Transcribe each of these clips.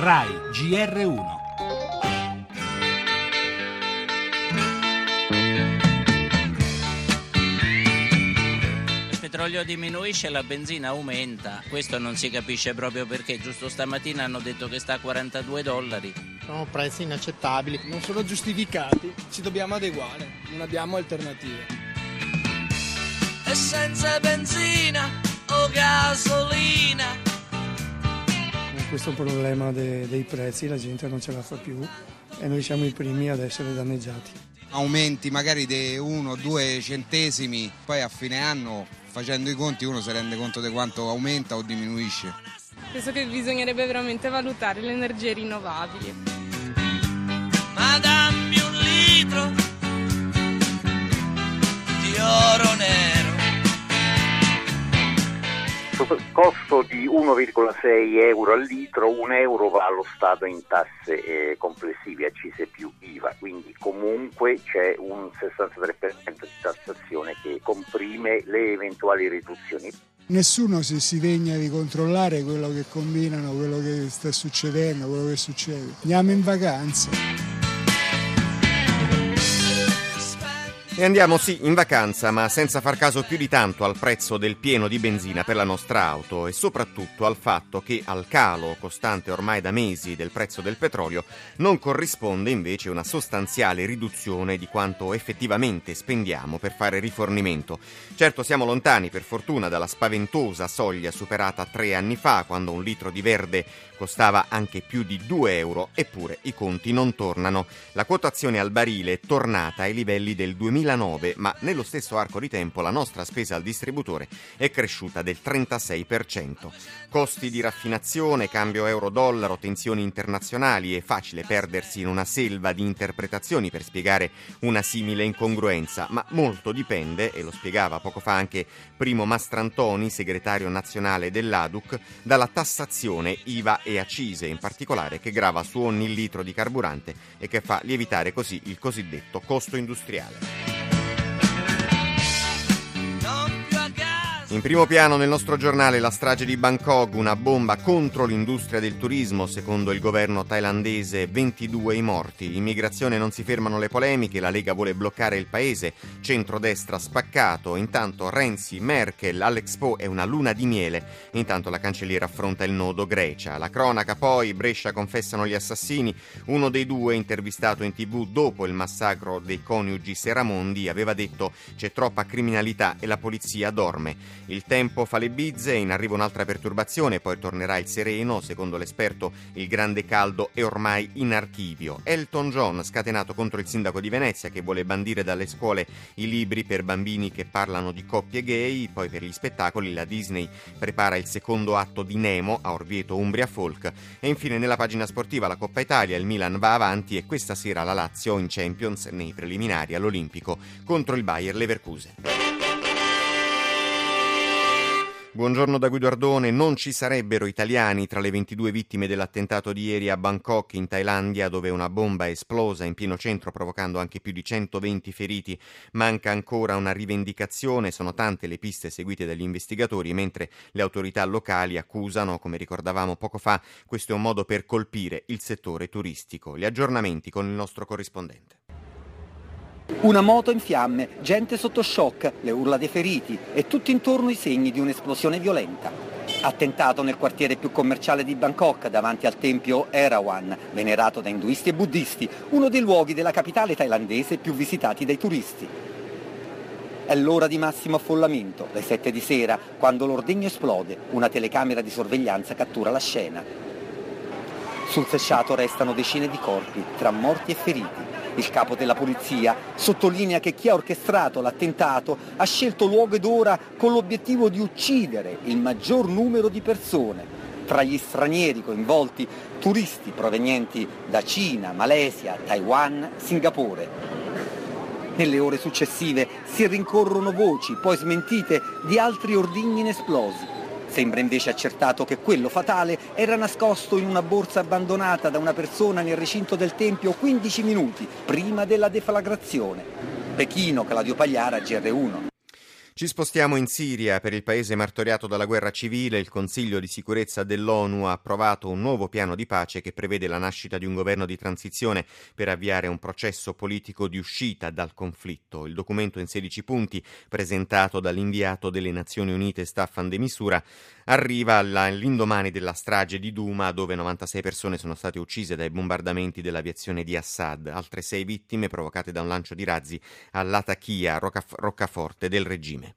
RAI GR1 Il petrolio diminuisce, la benzina aumenta. Questo non si capisce proprio perché. Giusto stamattina hanno detto che sta a 42 dollari. Sono prezzi inaccettabili. non sono giustificati, ci dobbiamo adeguare, non abbiamo alternative. e senza benzina o gasolina. Questo problema de- dei prezzi la gente non ce la fa più e noi siamo i primi ad essere danneggiati. aumenti magari di 1-2 centesimi, poi a fine anno facendo i conti uno si rende conto di quanto aumenta o diminuisce. Penso che bisognerebbe veramente valutare le energie rinnovabili. Ma dammi un litro di oro nero. Costo di 1,6 euro al litro, un euro va allo Stato in tasse eh, complessive, accise più IVA, quindi comunque c'è un 63% di tassazione che comprime le eventuali riduzioni. Nessuno si, si degna di controllare quello che combinano, quello che sta succedendo, quello che succede. Andiamo in vacanza. E andiamo sì in vacanza, ma senza far caso più di tanto al prezzo del pieno di benzina per la nostra auto e soprattutto al fatto che al calo costante ormai da mesi del prezzo del petrolio non corrisponde invece una sostanziale riduzione di quanto effettivamente spendiamo per fare rifornimento. Certo siamo lontani per fortuna dalla spaventosa soglia superata tre anni fa quando un litro di verde costava anche più di 2 euro, eppure i conti non tornano. La quotazione al barile è tornata ai livelli del 2009, ma nello stesso arco di tempo la nostra spesa al distributore è cresciuta del 36%. Costi di raffinazione, cambio euro-dollaro, tensioni internazionali, è facile perdersi in una selva di interpretazioni per spiegare una simile incongruenza, ma molto dipende, e lo spiegava poco fa anche Primo Mastrantoni, segretario nazionale dell'ADUC, dalla tassazione IVA e accise in particolare che grava su ogni litro di carburante e che fa lievitare così il cosiddetto costo industriale. In primo piano nel nostro giornale la strage di Bangkok, una bomba contro l'industria del turismo, secondo il governo thailandese 22 i morti. Immigrazione non si fermano le polemiche, la Lega vuole bloccare il paese, centrodestra spaccato, intanto Renzi, Merkel, all'Expo è una luna di miele, intanto la cancelliera affronta il nodo Grecia. La cronaca poi, Brescia confessano gli assassini, uno dei due intervistato in tv dopo il massacro dei coniugi Seramondi aveva detto c'è troppa criminalità e la polizia dorme. Il tempo fa le bizze, in arrivo un'altra perturbazione, poi tornerà il sereno. Secondo l'esperto, il grande caldo è ormai in archivio. Elton John, scatenato contro il sindaco di Venezia, che vuole bandire dalle scuole i libri per bambini che parlano di coppie gay. Poi per gli spettacoli la Disney prepara il secondo atto di Nemo a Orvieto Umbria Folk. E infine nella pagina sportiva la Coppa Italia, il Milan va avanti e questa sera la Lazio in Champions nei preliminari all'Olimpico contro il Bayer Leverkusen. Buongiorno da Guido Ardone. Non ci sarebbero italiani tra le 22 vittime dell'attentato di ieri a Bangkok, in Thailandia, dove una bomba è esplosa in pieno centro, provocando anche più di 120 feriti. Manca ancora una rivendicazione. Sono tante le piste seguite dagli investigatori, mentre le autorità locali accusano, come ricordavamo poco fa, questo è un modo per colpire il settore turistico. Gli aggiornamenti con il nostro corrispondente. Una moto in fiamme, gente sotto shock, le urla dei feriti e tutti intorno i segni di un'esplosione violenta. Attentato nel quartiere più commerciale di Bangkok davanti al tempio Erawan, venerato da induisti e buddisti, uno dei luoghi della capitale thailandese più visitati dai turisti. È l'ora di massimo affollamento, le 7 di sera, quando l'ordigno esplode, una telecamera di sorveglianza cattura la scena. Sul sesciato restano decine di corpi, tra morti e feriti. Il capo della polizia sottolinea che chi ha orchestrato l'attentato ha scelto luogo ed ora con l'obiettivo di uccidere il maggior numero di persone. Tra gli stranieri coinvolti, turisti provenienti da Cina, Malesia, Taiwan, Singapore. Nelle ore successive si rincorrono voci, poi smentite, di altri ordigni inesplosi. Sembra invece accertato che quello fatale era nascosto in una borsa abbandonata da una persona nel recinto del Tempio 15 minuti prima della deflagrazione. Pechino, Claudio Pagliara, GR1. Ci spostiamo in Siria. Per il paese martoriato dalla guerra civile, il Consiglio di sicurezza dell'ONU ha approvato un nuovo piano di pace che prevede la nascita di un governo di transizione per avviare un processo politico di uscita dal conflitto. Il documento in 16 punti, presentato dall'inviato delle Nazioni Unite Staffan de Misura, arriva all'indomani della strage di Duma, dove 96 persone sono state uccise dai bombardamenti dell'aviazione di Assad, altre sei vittime provocate da un lancio di razzi all'Atachia, roccaforte del regime.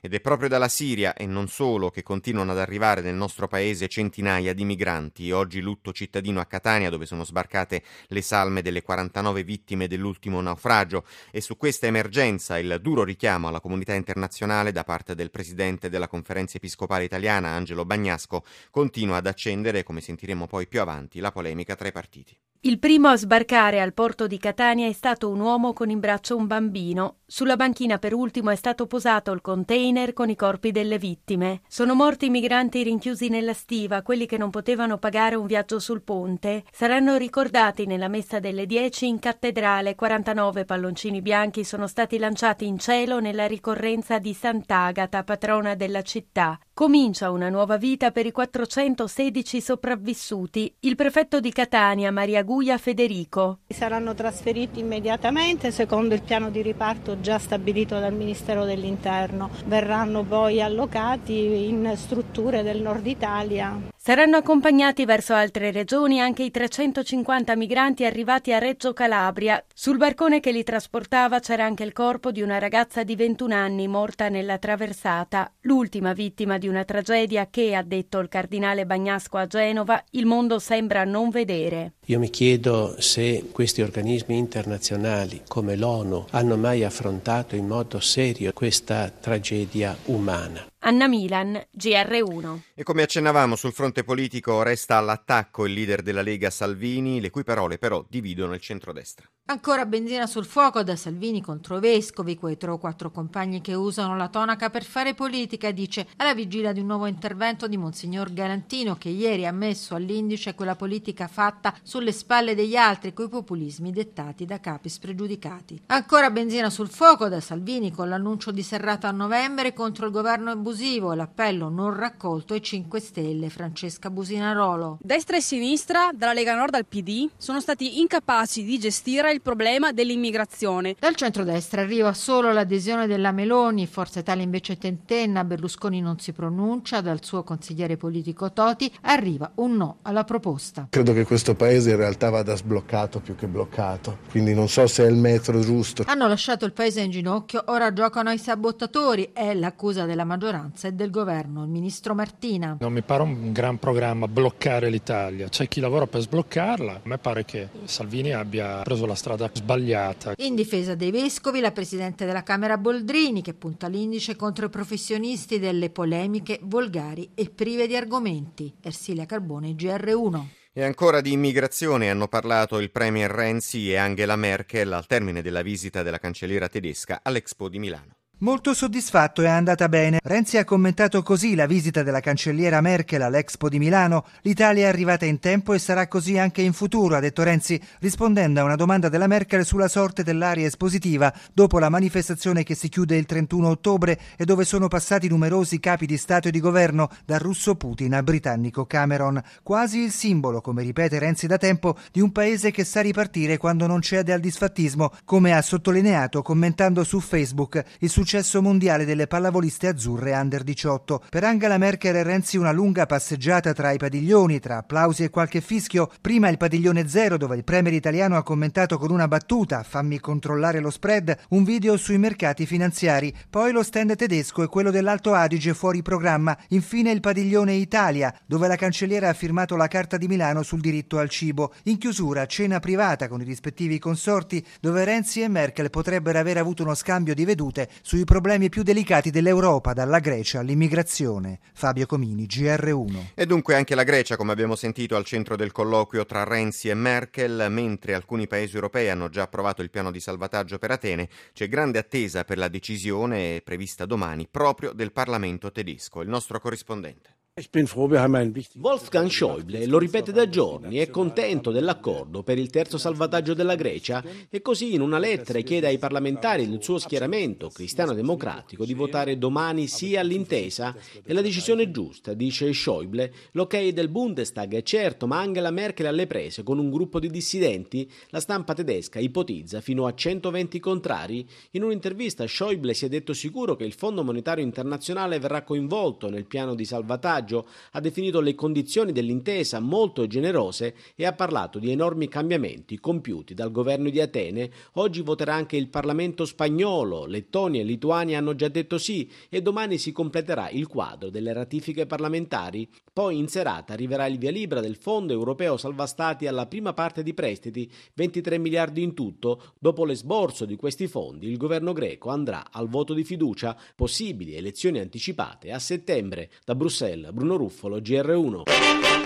Ed è proprio dalla Siria e non solo che continuano ad arrivare nel nostro paese centinaia di migranti. Oggi lutto cittadino a Catania dove sono sbarcate le salme delle 49 vittime dell'ultimo naufragio e su questa emergenza il duro richiamo alla comunità internazionale da parte del presidente della conferenza episcopale italiana Angelo Bagnasco continua ad accendere, come sentiremo poi più avanti, la polemica tra i partiti. Il primo a sbarcare al porto di Catania è stato un uomo con in braccio un bambino. Sulla banchina per ultimo è stato posato il container con i corpi delle vittime. Sono morti i migranti rinchiusi nella stiva, quelli che non potevano pagare un viaggio sul ponte. Saranno ricordati nella messa delle 10 in cattedrale. 49 palloncini bianchi sono stati lanciati in cielo nella ricorrenza di Sant'Agata, patrona della città. Comincia una nuova vita per i 416 sopravvissuti. Il prefetto di Catania, Maria Guia Federico. Saranno trasferiti immediatamente secondo il piano di riparto già stabilito dal Ministero dell'Interno. Verranno poi allocati in strutture del nord Italia. Saranno accompagnati verso altre regioni anche i 350 migranti arrivati a Reggio Calabria. Sul barcone che li trasportava c'era anche il corpo di una ragazza di 21 anni morta nella traversata, l'ultima vittima di una tragedia che, ha detto il cardinale Bagnasco a Genova, il mondo sembra non vedere. Io mi chiedo se questi organismi internazionali come l'ONU hanno mai affrontato in modo serio questa tragedia umana. Anna Milan, GR1. E come accennavamo sul fronte politico resta all'attacco il leader della Lega Salvini, le cui parole però dividono il centrodestra. Ancora benzina sul fuoco da Salvini contro vescovi, quei tre o quattro compagni che usano la tonaca per fare politica, dice alla vigilia di un nuovo intervento di Monsignor Galantino che ieri ha messo all'indice quella politica fatta sulle spalle degli altri coi populismi dettati da capi spregiudicati. Ancora benzina sul fuoco da Salvini con l'annuncio di serrata a novembre contro il governo abusivo e l'appello non raccolto ai 5 Stelle Francesca Businarolo. Destra e sinistra, dalla Lega Nord al PD, sono stati incapaci di gestire il problema dell'immigrazione. Dal centrodestra arriva solo l'adesione della Meloni, Forza Italia invece tentenna, Berlusconi non si pronuncia, dal suo consigliere politico Toti arriva un no alla proposta. Credo che questo paese in realtà vada sbloccato più che bloccato, quindi non so se è il metro giusto. Hanno lasciato il paese in ginocchio, ora giocano ai sabotatori, è l'accusa della maggioranza maggioranza e del governo, il ministro Martina. Non mi pare un gran programma bloccare l'Italia, c'è chi lavora per sbloccarla, a me pare che Salvini abbia preso la strada sbagliata. In difesa dei vescovi, la Presidente della Camera Boldrini che punta l'indice contro i professionisti delle polemiche volgari e prive di argomenti. Ersilia Carbone, GR1. E ancora di immigrazione hanno parlato il Premier Renzi e Angela Merkel al termine della visita della cancelliera tedesca all'Expo di Milano. Molto soddisfatto è andata bene. Renzi ha commentato così la visita della cancelliera Merkel all'Expo di Milano. L'Italia è arrivata in tempo e sarà così anche in futuro, ha detto Renzi, rispondendo a una domanda della Merkel sulla sorte dell'area espositiva dopo la manifestazione che si chiude il 31 ottobre e dove sono passati numerosi capi di Stato e di governo, dal russo Putin al britannico Cameron. Quasi il simbolo, come ripete Renzi da tempo, di un paese che sa ripartire quando non cede al disfattismo, come ha sottolineato commentando su Facebook il successo successo mondiale delle pallavoliste azzurre under 18. Per Angela Merkel e Renzi una lunga passeggiata tra i padiglioni, tra applausi e qualche fischio. Prima il padiglione zero dove il premier italiano ha commentato con una battuta fammi controllare lo spread, un video sui mercati finanziari. Poi lo stand tedesco e quello dell'Alto Adige fuori programma. Infine il padiglione Italia dove la cancelliera ha firmato la Carta di Milano sul diritto al cibo. In chiusura cena privata con i rispettivi consorti dove Renzi e Merkel potrebbero aver avuto uno scambio di vedute sui problemi più delicati dell'Europa, dalla Grecia all'immigrazione. Fabio Comini, GR1. E dunque anche la Grecia, come abbiamo sentito, al centro del colloquio tra Renzi e Merkel, mentre alcuni paesi europei hanno già approvato il piano di salvataggio per Atene, c'è grande attesa per la decisione prevista domani proprio del Parlamento tedesco. Il nostro corrispondente. Wolfgang Schäuble lo ripete da giorni, è contento dell'accordo per il terzo salvataggio della Grecia e così in una lettera chiede ai parlamentari del suo schieramento cristiano-democratico di votare domani sì all'intesa e la decisione è giusta, dice Schäuble. L'ok del Bundestag è certo, ma Angela Merkel alle prese con un gruppo di dissidenti. La stampa tedesca ipotizza fino a 120 contrari. In un'intervista Schäuble si è detto sicuro che il Fondo Monetario Internazionale verrà coinvolto nel piano di salvataggio passaggio ha definito le condizioni dell'intesa molto generose e ha parlato di enormi cambiamenti compiuti dal governo di Atene. Oggi voterà anche il Parlamento spagnolo, Lettonia e Lituania hanno già detto sì e domani si completerà il quadro delle ratifiche parlamentari. Poi in serata arriverà il via libera del Fondo Europeo Salva Stati alla prima parte di prestiti, 23 miliardi in tutto. Dopo l'esborso di questi fondi, il governo greco andrà al voto di fiducia, possibili elezioni anticipate a settembre. Da Bruxelles, Bruno Ruffolo, GR1.